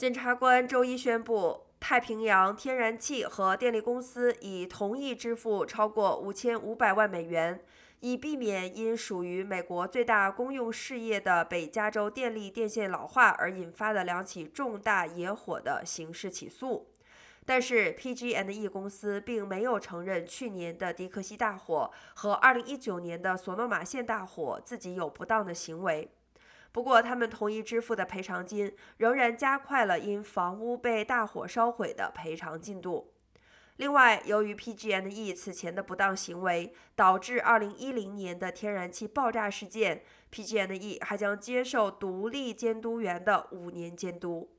检察官周一宣布，太平洋天然气和电力公司已同意支付超过五千五百万美元，以避免因属于美国最大公用事业的北加州电力电线老化而引发的两起重大野火的刑事起诉。但是，PG&E 公司并没有承认去年的迪克西大火和2019年的索诺马县大火自己有不当的行为。不过，他们同意支付的赔偿金仍然加快了因房屋被大火烧毁的赔偿进度。另外，由于 PG&E 此前的不当行为导致2010年的天然气爆炸事件，PG&E 还将接受独立监督员的五年监督。